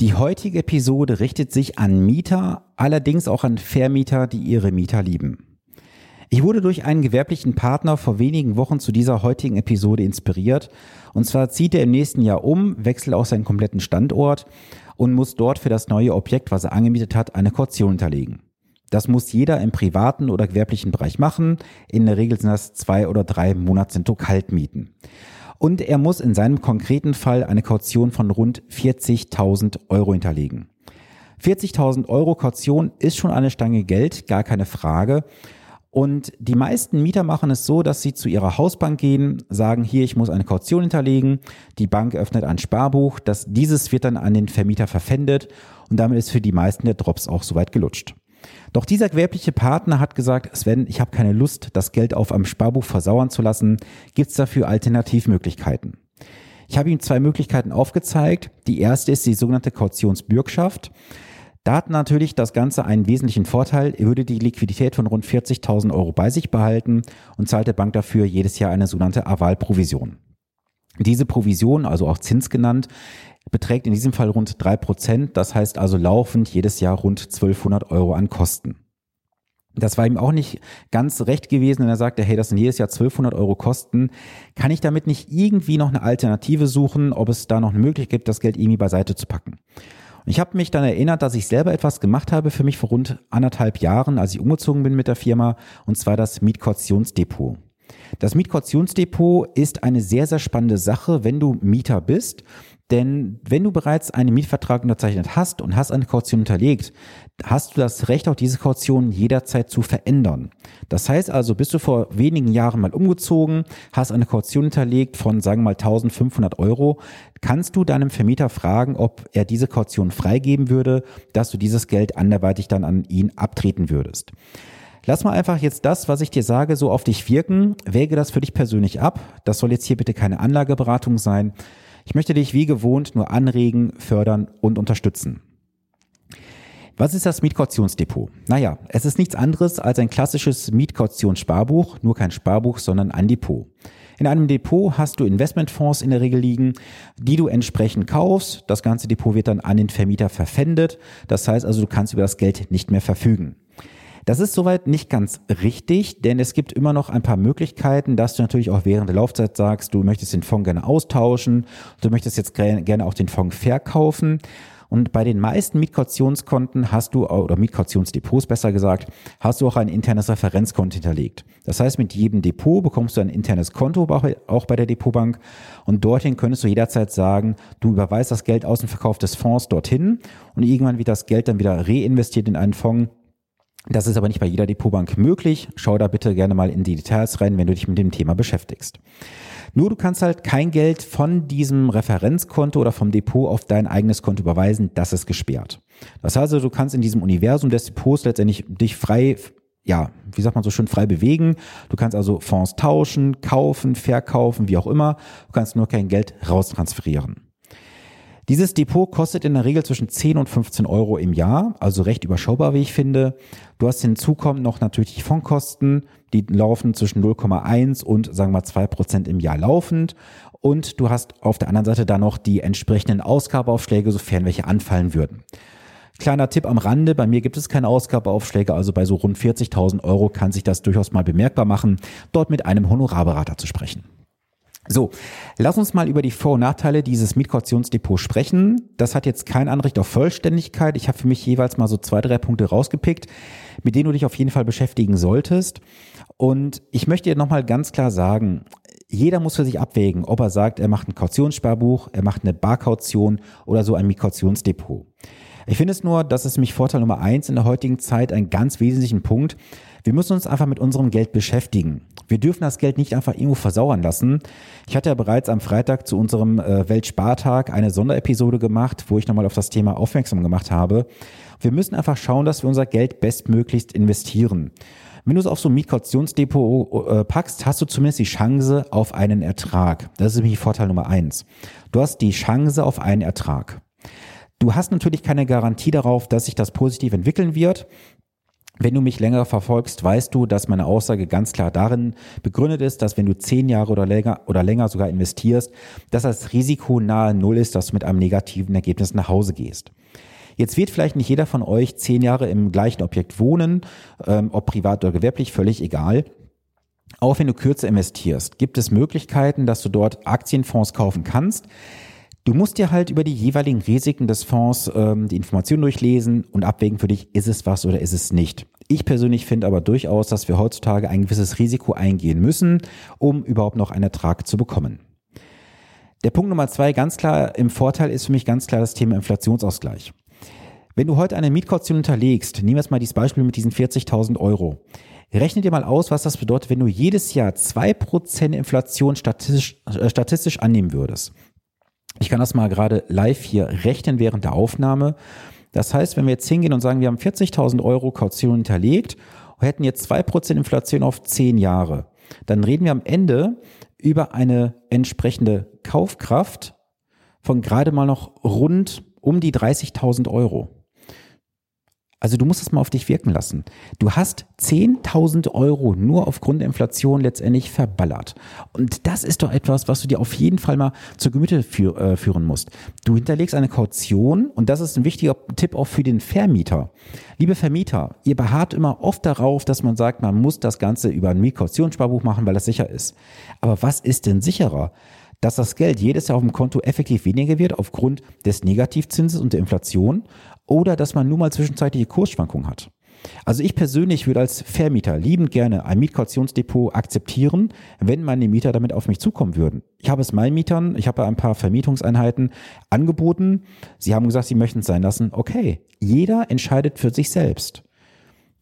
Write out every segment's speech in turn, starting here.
Die heutige Episode richtet sich an Mieter, allerdings auch an Vermieter, die ihre Mieter lieben. Ich wurde durch einen gewerblichen Partner vor wenigen Wochen zu dieser heutigen Episode inspiriert. Und zwar zieht er im nächsten Jahr um, wechselt auch seinen kompletten Standort und muss dort für das neue Objekt, was er angemietet hat, eine Kaution hinterlegen. Das muss jeder im privaten oder gewerblichen Bereich machen. In der Regel sind das zwei oder drei Monatsnetto Kaltmieten. Und er muss in seinem konkreten Fall eine Kaution von rund 40.000 Euro hinterlegen. 40.000 Euro Kaution ist schon eine Stange Geld, gar keine Frage. Und die meisten Mieter machen es so, dass sie zu ihrer Hausbank gehen, sagen, hier, ich muss eine Kaution hinterlegen. Die Bank öffnet ein Sparbuch, das, dieses wird dann an den Vermieter verpfändet und damit ist für die meisten der Drops auch soweit gelutscht. Doch dieser gewerbliche Partner hat gesagt, Sven, ich habe keine Lust, das Geld auf einem Sparbuch versauern zu lassen. Gibt es dafür Alternativmöglichkeiten? Ich habe ihm zwei Möglichkeiten aufgezeigt. Die erste ist die sogenannte Kautionsbürgschaft. Da hat natürlich das Ganze einen wesentlichen Vorteil. Er würde die Liquidität von rund 40.000 Euro bei sich behalten und zahlt der Bank dafür jedes Jahr eine sogenannte Avalprovision. Diese Provision, also auch Zins genannt, beträgt in diesem Fall rund drei Prozent. Das heißt also laufend jedes Jahr rund 1200 Euro an Kosten. Das war ihm auch nicht ganz recht gewesen, denn er sagte, hey, das sind jedes Jahr 1200 Euro Kosten. Kann ich damit nicht irgendwie noch eine Alternative suchen, ob es da noch eine Möglichkeit gibt, das Geld irgendwie beiseite zu packen? Ich habe mich dann erinnert, dass ich selber etwas gemacht habe für mich vor rund anderthalb Jahren, als ich umgezogen bin mit der Firma, und zwar das Mietkautionsdepot. Das Mietkautionsdepot ist eine sehr, sehr spannende Sache, wenn du Mieter bist denn wenn du bereits einen Mietvertrag unterzeichnet hast und hast eine Kaution hinterlegt, hast du das Recht, auch diese Kaution jederzeit zu verändern. Das heißt also, bist du vor wenigen Jahren mal umgezogen, hast eine Kaution hinterlegt von, sagen wir mal, 1500 Euro, kannst du deinem Vermieter fragen, ob er diese Kaution freigeben würde, dass du dieses Geld anderweitig dann an ihn abtreten würdest. Lass mal einfach jetzt das, was ich dir sage, so auf dich wirken. Wäge das für dich persönlich ab. Das soll jetzt hier bitte keine Anlageberatung sein. Ich möchte dich wie gewohnt nur anregen, fördern und unterstützen. Was ist das Mietkautionsdepot? Naja, es ist nichts anderes als ein klassisches Mietkautionsparbuch, nur kein Sparbuch, sondern ein Depot. In einem Depot hast du Investmentfonds in der Regel liegen, die du entsprechend kaufst. Das ganze Depot wird dann an den Vermieter verpfändet. Das heißt also, du kannst über das Geld nicht mehr verfügen. Das ist soweit nicht ganz richtig, denn es gibt immer noch ein paar Möglichkeiten, dass du natürlich auch während der Laufzeit sagst, du möchtest den Fonds gerne austauschen, du möchtest jetzt gerne auch den Fonds verkaufen. Und bei den meisten Mietkautionskonten hast du, oder Mietkautionsdepots besser gesagt, hast du auch ein internes Referenzkonto hinterlegt. Das heißt, mit jedem Depot bekommst du ein internes Konto, auch bei der Depotbank. Und dorthin könntest du jederzeit sagen, du überweist das Geld aus dem Verkauf des Fonds dorthin und irgendwann wird das Geld dann wieder reinvestiert in einen Fonds, das ist aber nicht bei jeder Depotbank möglich. Schau da bitte gerne mal in die Details rein, wenn du dich mit dem Thema beschäftigst. Nur du kannst halt kein Geld von diesem Referenzkonto oder vom Depot auf dein eigenes Konto überweisen. Das ist gesperrt. Das heißt also, du kannst in diesem Universum des Depots letztendlich dich frei ja, wie sagt man so schön, frei bewegen. Du kannst also Fonds tauschen, kaufen, verkaufen, wie auch immer. Du kannst nur kein Geld raustransferieren. Dieses Depot kostet in der Regel zwischen 10 und 15 Euro im Jahr, also recht überschaubar, wie ich finde. Du hast hinzukommen noch natürlich die Fondkosten, die laufen zwischen 0,1 und sagen wir mal 2 Prozent im Jahr laufend. Und du hast auf der anderen Seite dann noch die entsprechenden Ausgabeaufschläge, sofern welche anfallen würden. Kleiner Tipp am Rande, bei mir gibt es keine Ausgabeaufschläge, also bei so rund 40.000 Euro kann sich das durchaus mal bemerkbar machen, dort mit einem Honorarberater zu sprechen. So, lass uns mal über die Vor- und Nachteile dieses Mietkautionsdepots sprechen. Das hat jetzt kein Anrecht auf Vollständigkeit. Ich habe für mich jeweils mal so zwei, drei Punkte rausgepickt, mit denen du dich auf jeden Fall beschäftigen solltest. Und ich möchte dir nochmal ganz klar sagen, jeder muss für sich abwägen, ob er sagt, er macht ein Kautionssparbuch, er macht eine Barkaution oder so ein Mietkautionsdepot. Ich finde es nur, das ist nämlich Vorteil Nummer eins in der heutigen Zeit, ein ganz wesentlichen Punkt. Wir müssen uns einfach mit unserem Geld beschäftigen. Wir dürfen das Geld nicht einfach irgendwo versauern lassen. Ich hatte ja bereits am Freitag zu unserem äh, Weltspartag eine Sonderepisode gemacht, wo ich nochmal auf das Thema aufmerksam gemacht habe. Wir müssen einfach schauen, dass wir unser Geld bestmöglichst investieren. Wenn du es auf so ein Mietkautionsdepot äh, packst, hast du zumindest die Chance auf einen Ertrag. Das ist nämlich Vorteil Nummer eins. Du hast die Chance auf einen Ertrag. Du hast natürlich keine Garantie darauf, dass sich das positiv entwickeln wird. Wenn du mich länger verfolgst, weißt du, dass meine Aussage ganz klar darin begründet ist, dass wenn du zehn Jahre oder länger oder länger sogar investierst, dass das Risiko nahe Null ist, dass du mit einem negativen Ergebnis nach Hause gehst. Jetzt wird vielleicht nicht jeder von euch zehn Jahre im gleichen Objekt wohnen, ähm, ob privat oder gewerblich, völlig egal. Auch wenn du kürzer investierst, gibt es Möglichkeiten, dass du dort Aktienfonds kaufen kannst. Du musst dir halt über die jeweiligen Risiken des Fonds ähm, die Informationen durchlesen und abwägen für dich, ist es was oder ist es nicht. Ich persönlich finde aber durchaus, dass wir heutzutage ein gewisses Risiko eingehen müssen, um überhaupt noch einen Ertrag zu bekommen. Der Punkt Nummer zwei, ganz klar im Vorteil ist für mich ganz klar das Thema Inflationsausgleich. Wenn du heute eine Mietkaution hinterlegst, nehmen wir jetzt mal dieses Beispiel mit diesen 40.000 Euro. Rechne dir mal aus, was das bedeutet, wenn du jedes Jahr zwei Prozent Inflation statistisch, äh, statistisch annehmen würdest. Ich kann das mal gerade live hier rechnen während der Aufnahme. Das heißt, wenn wir jetzt hingehen und sagen, wir haben 40.000 Euro Kaution hinterlegt und hätten jetzt 2% Inflation auf 10 Jahre, dann reden wir am Ende über eine entsprechende Kaufkraft von gerade mal noch rund um die 30.000 Euro. Also du musst es mal auf dich wirken lassen. Du hast 10.000 Euro nur aufgrund der Inflation letztendlich verballert. Und das ist doch etwas, was du dir auf jeden Fall mal zur Gemüte führ, äh, führen musst. Du hinterlegst eine Kaution und das ist ein wichtiger Tipp auch für den Vermieter. Liebe Vermieter, ihr beharrt immer oft darauf, dass man sagt, man muss das Ganze über ein Mietkautionsparbuch machen, weil das sicher ist. Aber was ist denn sicherer? Dass das Geld jedes Jahr auf dem Konto effektiv weniger wird aufgrund des Negativzinses und der Inflation oder dass man nur mal zwischenzeitliche Kursschwankungen hat. Also ich persönlich würde als Vermieter liebend gerne ein Mietkautionsdepot akzeptieren, wenn meine Mieter damit auf mich zukommen würden. Ich habe es meinen Mietern, ich habe ein paar Vermietungseinheiten angeboten. Sie haben gesagt, sie möchten es sein lassen. Okay, jeder entscheidet für sich selbst.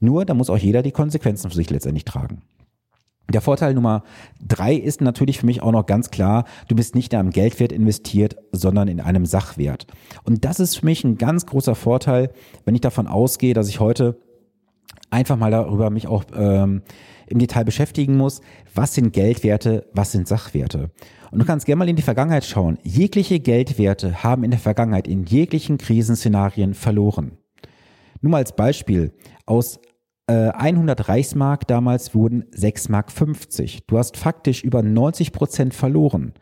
Nur, da muss auch jeder die Konsequenzen für sich letztendlich tragen. Der Vorteil Nummer drei ist natürlich für mich auch noch ganz klar, du bist nicht in einem Geldwert investiert, sondern in einem Sachwert. Und das ist für mich ein ganz großer Vorteil, wenn ich davon ausgehe, dass ich heute einfach mal darüber mich auch ähm, im Detail beschäftigen muss, was sind Geldwerte, was sind Sachwerte. Und du kannst gerne mal in die Vergangenheit schauen. Jegliche Geldwerte haben in der Vergangenheit in jeglichen Krisenszenarien verloren. Nur mal als Beispiel, aus 100 äh, Reichsmark damals wurden 6 Mark 50. Du hast faktisch über 90 Prozent verloren.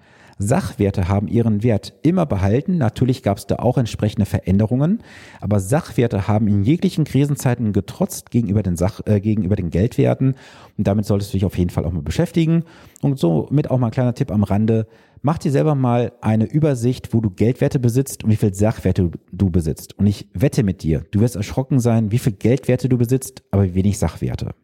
Sachwerte haben ihren Wert immer behalten. Natürlich gab es da auch entsprechende Veränderungen, aber Sachwerte haben in jeglichen Krisenzeiten getrotzt gegenüber den, Sach, äh, gegenüber den Geldwerten. Und damit solltest du dich auf jeden Fall auch mal beschäftigen. Und somit auch mal ein kleiner Tipp am Rande. Mach dir selber mal eine Übersicht, wo du Geldwerte besitzt und wie viel Sachwerte du besitzt. Und ich wette mit dir, du wirst erschrocken sein, wie viel Geldwerte du besitzt, aber wie wenig Sachwerte.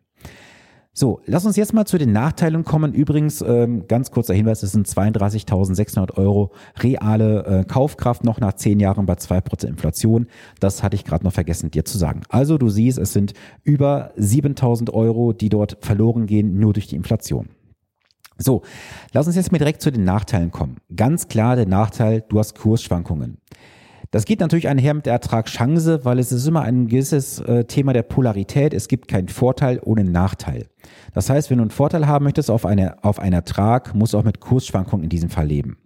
So, lass uns jetzt mal zu den Nachteilen kommen. Übrigens, ähm, ganz kurzer Hinweis, es sind 32.600 Euro reale äh, Kaufkraft noch nach zehn Jahren bei zwei Prozent Inflation. Das hatte ich gerade noch vergessen, dir zu sagen. Also du siehst, es sind über 7.000 Euro, die dort verloren gehen, nur durch die Inflation. So, lass uns jetzt mal direkt zu den Nachteilen kommen. Ganz klar der Nachteil, du hast Kursschwankungen. Das geht natürlich einher mit der Ertragschance, weil es ist immer ein gewisses äh, Thema der Polarität. Es gibt keinen Vorteil ohne Nachteil. Das heißt, wenn du einen Vorteil haben möchtest auf, eine, auf einen Ertrag, musst du auch mit Kursschwankungen in diesem Fall leben.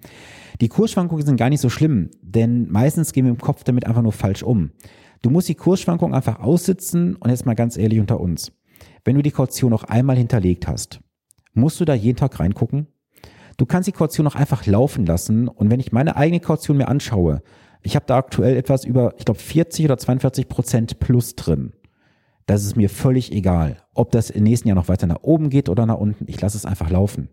Die Kursschwankungen sind gar nicht so schlimm, denn meistens gehen wir im Kopf damit einfach nur falsch um. Du musst die Kursschwankungen einfach aussitzen und jetzt mal ganz ehrlich unter uns. Wenn du die Kaution noch einmal hinterlegt hast, musst du da jeden Tag reingucken? Du kannst die Kaution noch einfach laufen lassen und wenn ich meine eigene Kaution mir anschaue, ich habe da aktuell etwas über, ich glaube, 40 oder 42 Prozent plus drin. Das ist mir völlig egal, ob das im nächsten Jahr noch weiter nach oben geht oder nach unten. Ich lasse es einfach laufen.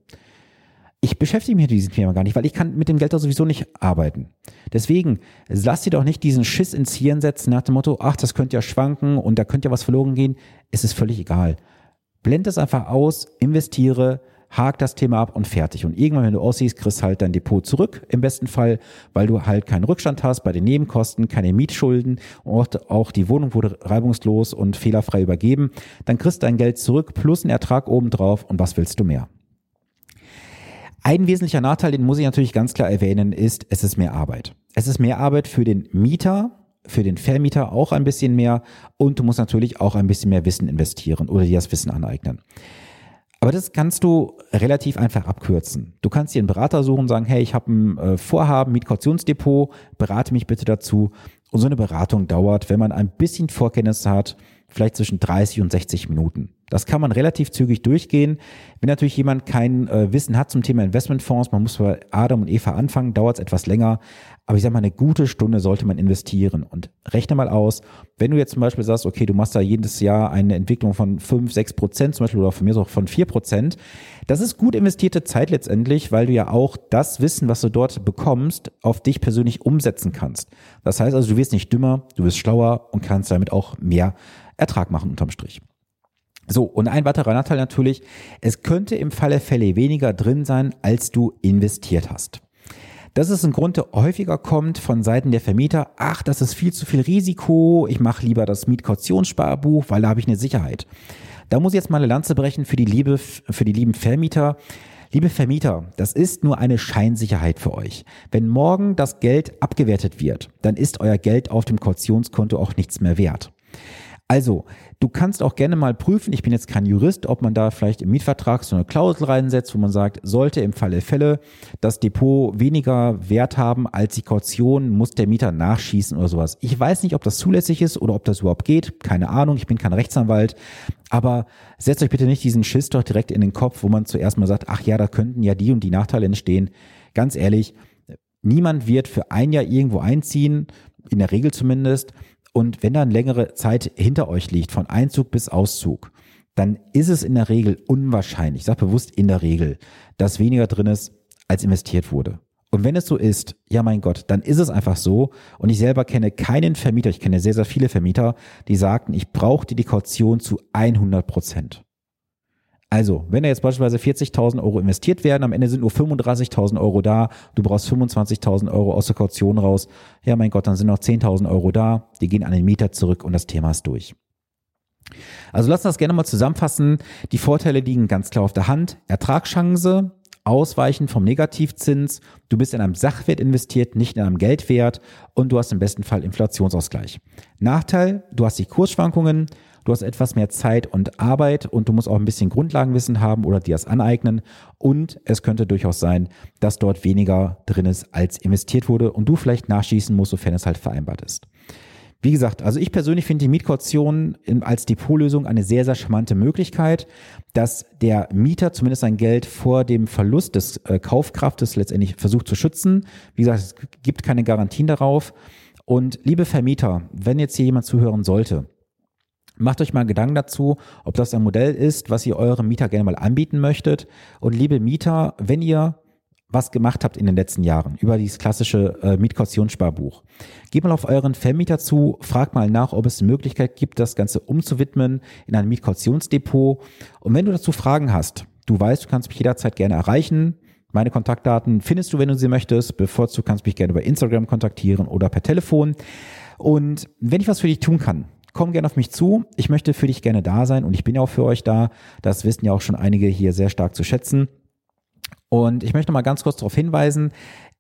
Ich beschäftige mich mit diesem Thema gar nicht, weil ich kann mit dem Geld da sowieso nicht arbeiten. Deswegen lass dir doch nicht diesen Schiss ins Hirn setzen nach dem Motto, ach, das könnte ja schwanken und da könnte ja was verloren gehen. Es ist völlig egal. Blend es einfach aus, investiere, hak das Thema ab und fertig. Und irgendwann, wenn du aussiehst, kriegst halt dein Depot zurück, im besten Fall, weil du halt keinen Rückstand hast bei den Nebenkosten, keine Mietschulden und auch die Wohnung wurde reibungslos und fehlerfrei übergeben. Dann kriegst du dein Geld zurück plus einen Ertrag obendrauf und was willst du mehr? Ein wesentlicher Nachteil, den muss ich natürlich ganz klar erwähnen, ist, es ist mehr Arbeit. Es ist mehr Arbeit für den Mieter, für den Vermieter auch ein bisschen mehr und du musst natürlich auch ein bisschen mehr Wissen investieren oder dir das Wissen aneignen. Aber das kannst du relativ einfach abkürzen. Du kannst dir einen Berater suchen und sagen, hey, ich habe ein äh, Vorhaben, Mietkautionsdepot, berate mich bitte dazu. Und so eine Beratung dauert, wenn man ein bisschen Vorkenntnisse hat, vielleicht zwischen 30 und 60 Minuten. Das kann man relativ zügig durchgehen. Wenn natürlich jemand kein äh, Wissen hat zum Thema Investmentfonds, man muss bei Adam und Eva anfangen, dauert es etwas länger. Aber ich sage mal, eine gute Stunde sollte man investieren und rechne mal aus, wenn du jetzt zum Beispiel sagst, okay, du machst da jedes Jahr eine Entwicklung von 5, 6 Prozent zum Beispiel oder von mir auch von 4 Prozent, das ist gut investierte Zeit letztendlich, weil du ja auch das Wissen, was du dort bekommst, auf dich persönlich umsetzen kannst. Das heißt also, du wirst nicht dümmer, du wirst schlauer und kannst damit auch mehr Ertrag machen unterm Strich. So, und ein weiterer Nachteil natürlich, es könnte im Falle Fälle weniger drin sein, als du investiert hast. Das ist ein Grund, der häufiger kommt von Seiten der Vermieter. Ach, das ist viel zu viel Risiko. Ich mache lieber das Mietkautionsssparbuch, weil da habe ich eine Sicherheit. Da muss ich jetzt mal eine Lanze brechen für die liebe, für die lieben Vermieter. Liebe Vermieter, das ist nur eine Scheinsicherheit für euch. Wenn morgen das Geld abgewertet wird, dann ist euer Geld auf dem Kautionskonto auch nichts mehr wert. Also, du kannst auch gerne mal prüfen, ich bin jetzt kein Jurist, ob man da vielleicht im Mietvertrag so eine Klausel reinsetzt, wo man sagt, sollte im Falle Fälle das Depot weniger Wert haben als die Kaution, muss der Mieter nachschießen oder sowas. Ich weiß nicht, ob das zulässig ist oder ob das überhaupt geht. Keine Ahnung, ich bin kein Rechtsanwalt. Aber setzt euch bitte nicht diesen Schiss doch direkt in den Kopf, wo man zuerst mal sagt, ach ja, da könnten ja die und die Nachteile entstehen. Ganz ehrlich, niemand wird für ein Jahr irgendwo einziehen, in der Regel zumindest, und wenn dann längere Zeit hinter euch liegt, von Einzug bis Auszug, dann ist es in der Regel unwahrscheinlich, ich sage bewusst in der Regel, dass weniger drin ist, als investiert wurde. Und wenn es so ist, ja mein Gott, dann ist es einfach so. Und ich selber kenne keinen Vermieter, ich kenne sehr, sehr viele Vermieter, die sagten, ich brauche die Kaution zu 100 Prozent. Also, wenn da jetzt beispielsweise 40.000 Euro investiert werden, am Ende sind nur 35.000 Euro da, du brauchst 25.000 Euro aus der Kaution raus, ja mein Gott, dann sind noch 10.000 Euro da, die gehen an den Mieter zurück und das Thema ist durch. Also lass uns das gerne mal zusammenfassen. Die Vorteile liegen ganz klar auf der Hand. Ertragschance, Ausweichen vom Negativzins, du bist in einem Sachwert investiert, nicht in einem Geldwert und du hast im besten Fall Inflationsausgleich. Nachteil, du hast die Kursschwankungen, Du hast etwas mehr Zeit und Arbeit und du musst auch ein bisschen Grundlagenwissen haben oder dir das aneignen. Und es könnte durchaus sein, dass dort weniger drin ist, als investiert wurde und du vielleicht nachschießen musst, sofern es halt vereinbart ist. Wie gesagt, also ich persönlich finde die Mietkaution als Depotlösung eine sehr, sehr charmante Möglichkeit, dass der Mieter zumindest sein Geld vor dem Verlust des äh, Kaufkraftes letztendlich versucht zu schützen. Wie gesagt, es gibt keine Garantien darauf. Und liebe Vermieter, wenn jetzt hier jemand zuhören sollte, Macht euch mal Gedanken dazu, ob das ein Modell ist, was ihr eurem Mieter gerne mal anbieten möchtet. Und liebe Mieter, wenn ihr was gemacht habt in den letzten Jahren über dieses klassische äh, Mietkautionsssparbuch. Geht mal auf euren Vermieter zu, fragt mal nach, ob es eine Möglichkeit gibt, das Ganze umzuwidmen in ein Mietkautionsdepot. Und wenn du dazu Fragen hast, du weißt, du kannst mich jederzeit gerne erreichen. Meine Kontaktdaten findest du, wenn du sie möchtest. Bevorzugt kannst du mich gerne über Instagram kontaktieren oder per Telefon. Und wenn ich was für dich tun kann, komm gerne auf mich zu. Ich möchte für dich gerne da sein und ich bin ja auch für euch da. Das wissen ja auch schon einige hier sehr stark zu schätzen. Und ich möchte mal ganz kurz darauf hinweisen,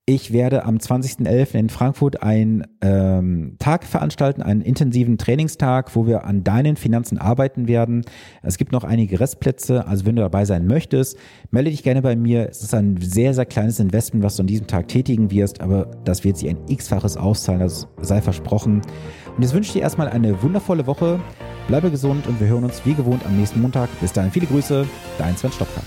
ich werde am 20.11. in Frankfurt einen ähm, Tag veranstalten, einen intensiven Trainingstag, wo wir an deinen Finanzen arbeiten werden. Es gibt noch einige Restplätze, also wenn du dabei sein möchtest, melde dich gerne bei mir. Es ist ein sehr, sehr kleines Investment, was du an diesem Tag tätigen wirst, aber das wird sich ein x-faches auszahlen, das sei versprochen. Und jetzt wünsche ich dir erstmal eine wundervolle Woche. Bleibe gesund und wir hören uns wie gewohnt am nächsten Montag. Bis dahin viele Grüße, dein Sven Stopka.